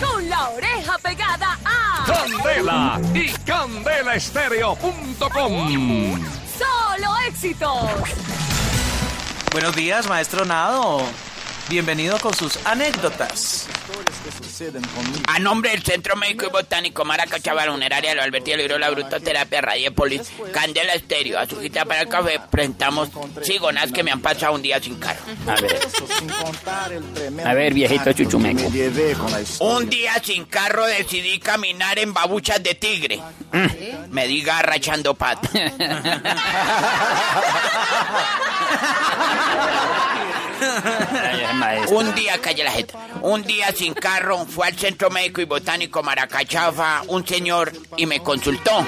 con la oreja pegada a Candela y candelaestereo.com. Solo Éxitos. Buenos días, maestro Nado. Bienvenido con sus anécdotas. A nombre del Centro Médico y Botánico Maraca Chaval, Funeraria, Lo Alberti, Libro, La Brutoterapia, Radiopolis, Candela Estéreo, Azujita para el Café, presentamos sigonas que me han pasado un día sin carro. A ver. A ver, viejito chuchumeco. Un día sin carro decidí caminar en babuchas de tigre. Me di garra echando pata. Un día, calle la jeta, un día sin carro, fue al Centro Médico y Botánico Maracachafa un señor y me consultó.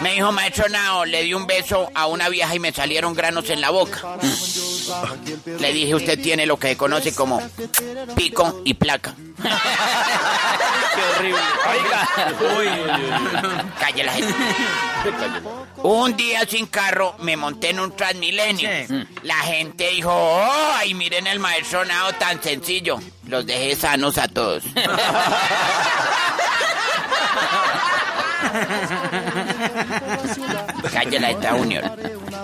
Me dijo, maestro Nao, le di un beso a una vieja y me salieron granos en la boca. Le dije, usted tiene lo que se conoce como pico y placa. Qué horrible. Oiga. Calle la jeta. Un día sin carro me monté en un Transmilenio. La gente dijo, oh, ay, miren el maestro Nao tan sencillo. Los dejé sanos a todos. Cállala esta unión.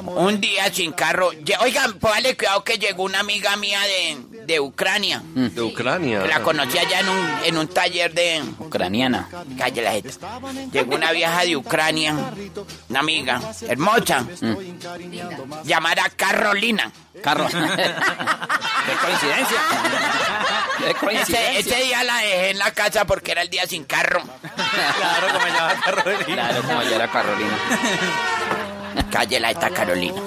Un día sin carro. Oigan, póngale cuidado que llegó una amiga mía de, de Ucrania. De Ucrania. La conocí allá en un, en un taller de... Ucraniana. Cállala jeta. Llegó una vieja de Ucrania, una amiga, hermosa, llamada Carolina. Carro. Qué coincidencia. Qué Ese, coincidencia. ese día la dejé en la casa porque era el día sin carro. Claro, como llama Carolina. Claro, como ya era Carolina. Cállala esta Carolina.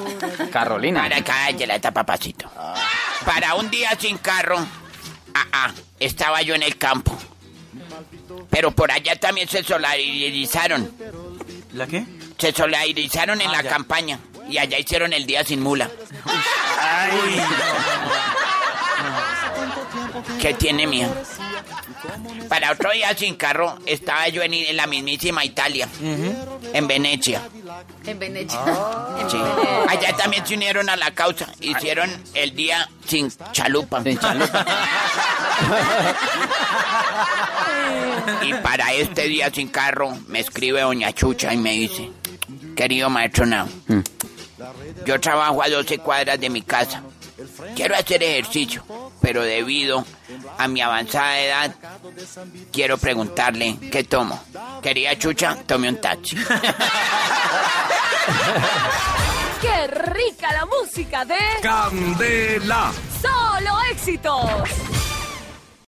Carolina. Para cállala esta papacito. Para un día sin carro, ah, ah, estaba yo en el campo. Pero por allá también se solidarizaron. ¿La qué? Se solidarizaron en Ah, la ya. campaña. Y allá hicieron el día sin mula. ¿Qué tiene mía? Para otro día sin carro estaba yo en, en la mismísima Italia, en Venecia. En Venecia. Sí. Allá también se unieron a la causa. Hicieron el día sin chalupa. Sin chalupa. Y para este día sin carro me escribe doña Chucha y me dice, querido maestro Nao, yo trabajo a 12 cuadras de mi casa. Quiero hacer ejercicio, pero debido a mi avanzada edad, quiero preguntarle qué tomo. Querida Chucha, tome un taxi. ¡Qué rica la música de Candela. Solo Éxitos!